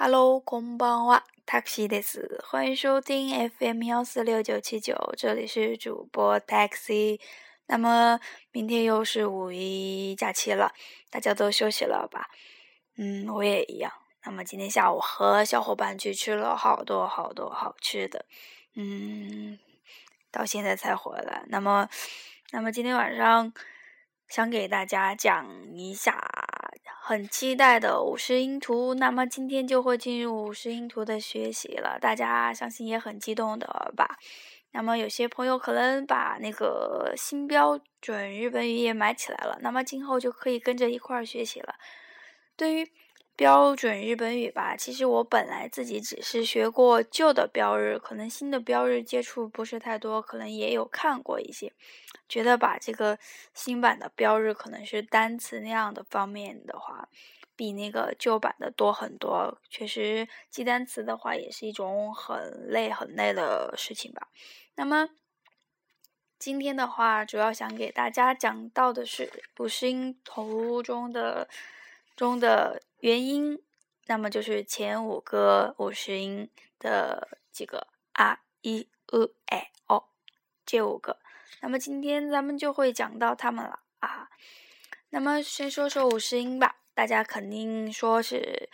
Hello，空邦哇，Taxi 的是，欢迎收听 FM 幺四六九七九，这里是主播 Taxi。那么明天又是五一假期了，大家都休息了吧？嗯，我也一样。那么今天下午和小伙伴去吃了好多好多好吃的，嗯，到现在才回来。那么，那么今天晚上想给大家讲一下。很期待的五十音图，那么今天就会进入五十音图的学习了。大家相信也很激动的吧？那么有些朋友可能把那个新标准日本语也买起来了，那么今后就可以跟着一块儿学习了。对于标准日本语吧，其实我本来自己只是学过旧的标日，可能新的标日接触不是太多，可能也有看过一些。觉得把这个新版的标日可能是单词那样的方面的话，比那个旧版的多很多。确实记单词的话也是一种很累很累的事情吧。那么今天的话，主要想给大家讲到的是五十音图中的中的元音，那么就是前五个五十音的几个啊、一、呃、哎、哦这五个。那么今天咱们就会讲到它们了啊。那么先说说五十音吧，大家肯定说是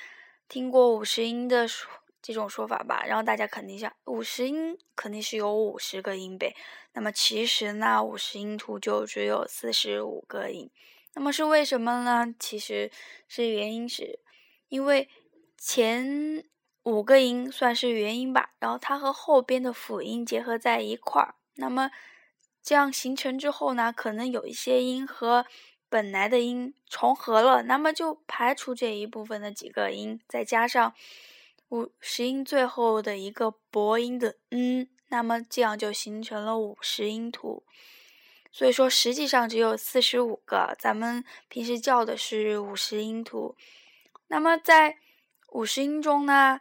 听过五十音的说这种说法吧？然后大家肯定想，五十音肯定是有五十个音呗。那么其实呢，五十音图就只有四十五个音。那么是为什么呢？其实是原因是因为前五个音算是元音吧，然后它和后边的辅音结合在一块儿，那么。这样形成之后呢，可能有一些音和本来的音重合了，那么就排除这一部分的几个音，再加上五十音最后的一个薄音的嗯，那么这样就形成了五十音图。所以说，实际上只有四十五个，咱们平时叫的是五十音图。那么在五十音中呢，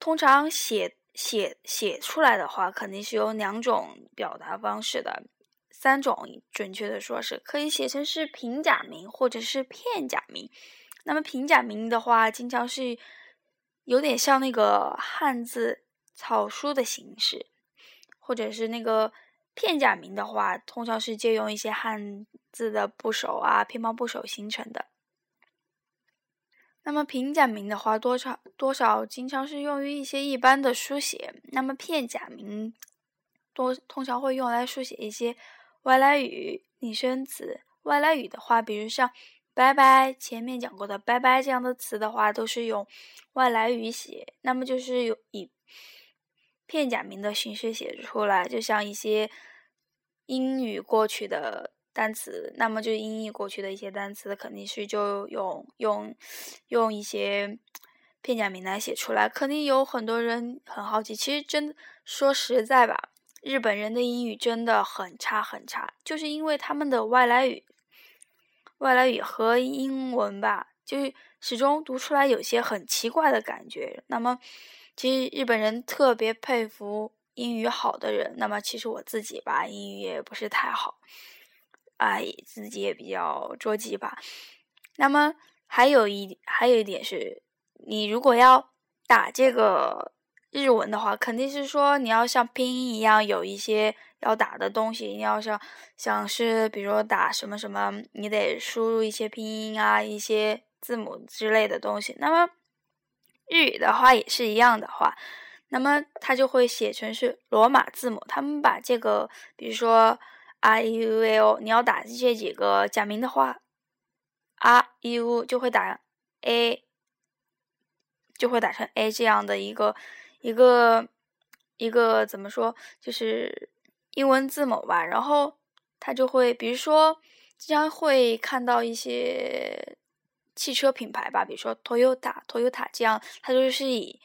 通常写。写写出来的话，肯定是有两种表达方式的，三种准确的说是可以写成是平假名或者是片假名。那么平假名的话，经常是有点像那个汉字草书的形式，或者是那个片假名的话，通常是借用一些汉字的部首啊、偏旁部首形成的。那么平假名的话，多少多少经常是用于一些一般的书写。那么片假名多通常会用来书写一些外来语、拟声词。外来语的话，比如像“拜拜”，前面讲过的“拜拜”这样的词的话，都是用外来语写。那么就是有以片假名的形式写出来，就像一些英语过去的。单词，那么就英译过去的一些单词，肯定是就用用用一些片假名来写出来。肯定有很多人很好奇，其实真说实在吧，日本人的英语真的很差很差，就是因为他们的外来语外来语和英文吧，就是始终读出来有些很奇怪的感觉。那么，其实日本人特别佩服英语好的人。那么，其实我自己吧，英语也不是太好。哎，自己也比较着急吧。那么还有一还有一点是，你如果要打这个日文的话，肯定是说你要像拼音一样有一些要打的东西。你要像像是比如说打什么什么，你得输入一些拼音啊，一些字母之类的东西。那么日语的话也是一样的话，那么它就会写成是罗马字母。他们把这个，比如说。啊 u l，你要打这几个假名的话，啊 u 就会打 a，就会打成 a 这样的一个一个一个怎么说，就是英文字母吧。然后它就会，比如说经常会看到一些汽车品牌吧，比如说 Toyota Toyota 这样，它就是以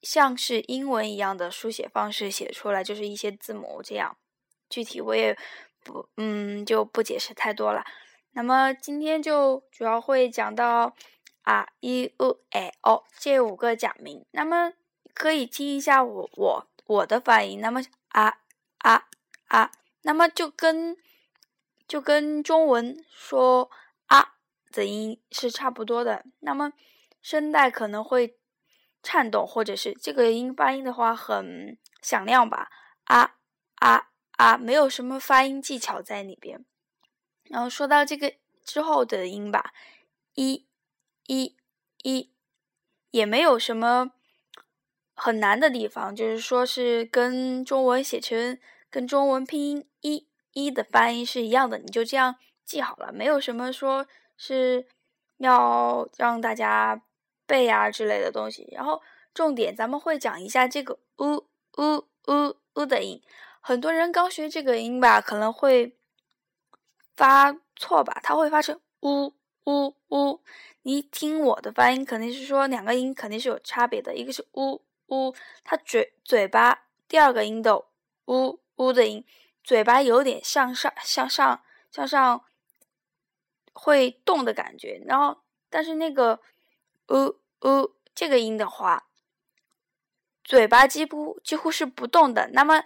像是英文一样的书写方式写出来，就是一些字母这样。具体我也不，嗯，就不解释太多了。那么今天就主要会讲到啊，e u a o 这五个假名。那么可以听一下我我我的发音。那么啊啊啊，那么就跟就跟中文说的音是差不多的。那么声带可能会颤动，或者是这个音发音的话很响亮吧，啊啊啊，没有什么发音技巧在里边。然后说到这个之后的音吧，一、一、一，也没有什么很难的地方，就是说是跟中文写成跟中文拼音一一的发音是一样的，你就这样记好了，没有什么说是要让大家背啊之类的东西。然后重点咱们会讲一下这个 u u u u 的音，很多人刚学这个音吧，可能会。发错吧，它会发成呜呜呜。你听我的发音，肯定是说两个音肯定是有差别的。一个是呜呜，它嘴嘴巴第二个音的呜呜的音，嘴巴有点向上向上向上会动的感觉。然后，但是那个呜呜这个音的话，嘴巴几乎几乎是不动的。那么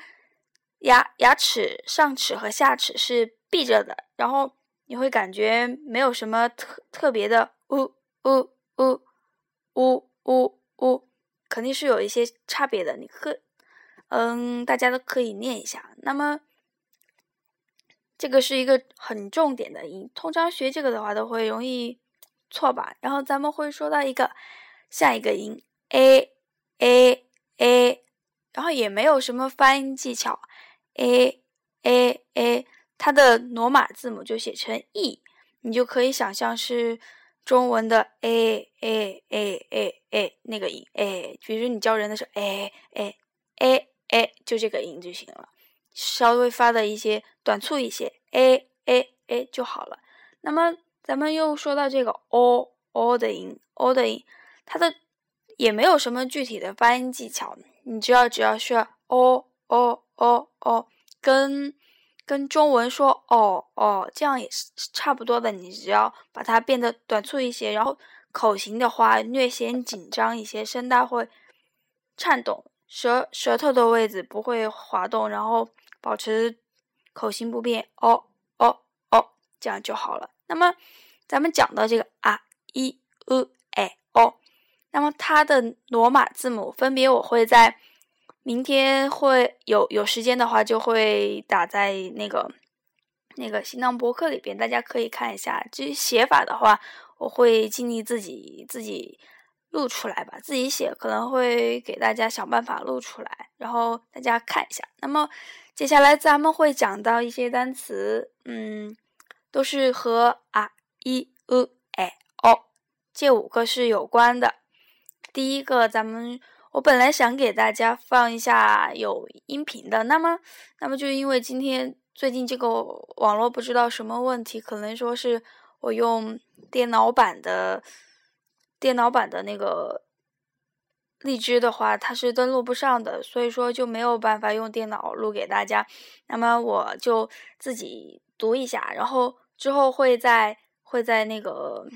牙牙齿上齿和下齿是。闭着的，然后你会感觉没有什么特特别的，呜呜呜呜呜呜，肯定是有一些差别的。你可，嗯，大家都可以念一下。那么，这个是一个很重点的音，通常学这个的话都会容易错吧。然后咱们会说到一个下一个音 a a a，然后也没有什么发音技巧 a a a。它的罗马字母就写成 e，你就可以想象是中文的 a a a a a 那个音 a，比如你教人的时候 a a a a 就这个音就行了，稍微发的一些短促一些哎哎哎就好了。那么咱们又说到这个 o o 的音 o 的音，它的也没有什么具体的发音技巧，你只要只要是 o o o o 跟跟中文说哦哦，这样也是差不多的。你只要把它变得短促一些，然后口型的话略显紧张一些，声带会颤动，舌舌头的位置不会滑动，然后保持口型不变。哦哦哦，这样就好了。那么咱们讲到这个啊一呃哎哦那么它的罗马字母分别我会在。明天会有有时间的话，就会打在那个那个新浪博客里边，大家可以看一下。至于写法的话，我会尽力自己自己录出来吧，自己写可能会给大家想办法录出来，然后大家看一下。那么接下来咱们会讲到一些单词，嗯，都是和啊、一、u、哎、哦这五个是有关的。第一个，咱们。我本来想给大家放一下有音频的，那么，那么就因为今天最近这个网络不知道什么问题，可能说是我用电脑版的电脑版的那个荔枝的话，它是登录不上的，所以说就没有办法用电脑录给大家。那么我就自己读一下，然后之后会在会在那个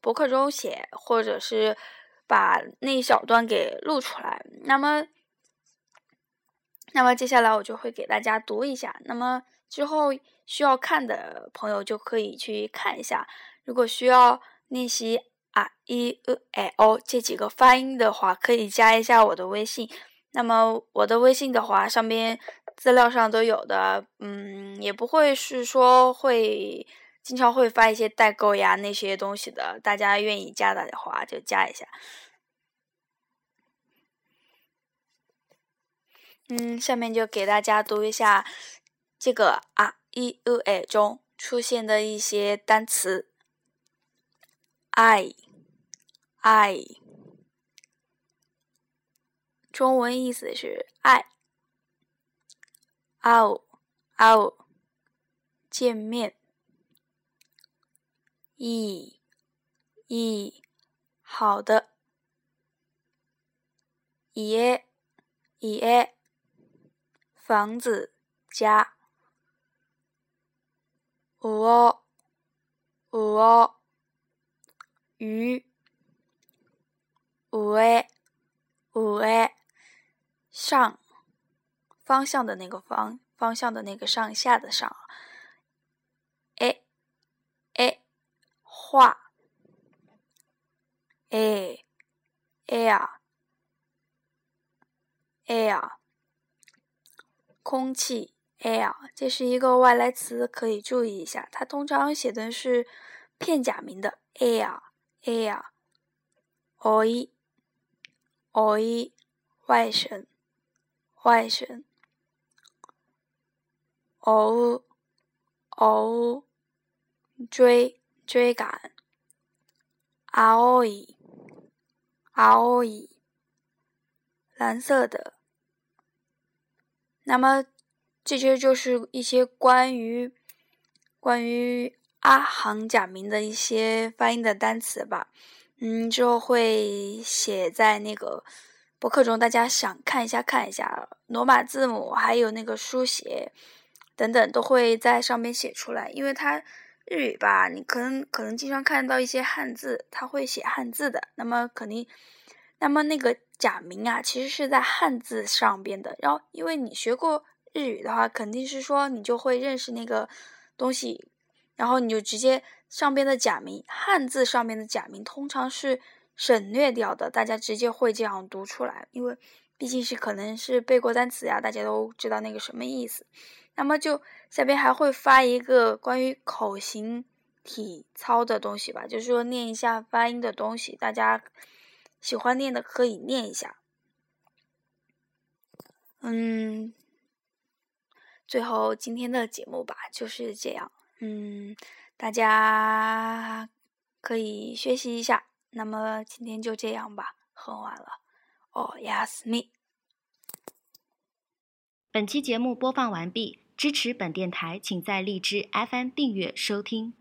博客中写，或者是。把那一小段给录出来，那么，那么接下来我就会给大家读一下。那么之后需要看的朋友就可以去看一下。如果需要练习啊、一、呃、哎、哦这几个发音的话，可以加一下我的微信。那么我的微信的话，上边资料上都有的，嗯，也不会是说会经常会发一些代购呀那些东西的。大家愿意加的话就加一下。嗯，下面就给大家读一下这个啊 e u a 中出现的一些单词。I i 中文意思是爱。ao ao 见面。e e 好的。e e 房子，家。鹅，鹅。鱼，鹅，鹅。上，方向的那个方，方向的那个上下的上。哎，哎，画。哎，哎呀，air，空气 air，这是一个外来词，可以注意一下。它通常写的是片假名的 air 哎呀哦咦哦咦外甥外甥哦哦追追赶啊哦咦啊哦咦蓝色的。那么这些就是一些关于关于阿行假名的一些发音的单词吧。嗯，之后会写在那个博客中，大家想看一下看一下罗马字母还有那个书写等等都会在上面写出来，因为它。日语吧，你可能可能经常看到一些汉字，它会写汉字的。那么肯定，那么那个假名啊，其实是在汉字上边的。然后，因为你学过日语的话，肯定是说你就会认识那个东西，然后你就直接上边的假名，汉字上面的假名通常是省略掉的，大家直接会这样读出来。因为毕竟是可能是背过单词呀，大家都知道那个什么意思。那么就下边还会发一个关于口型体操的东西吧，就是说念一下发音的东西，大家喜欢念的可以念一下。嗯，最后今天的节目吧就是这样，嗯，大家可以学习一下。那么今天就这样吧，很晚了。哦，Yes me。本期节目播放完毕。支持本电台，请在荔枝 FM 订阅收听。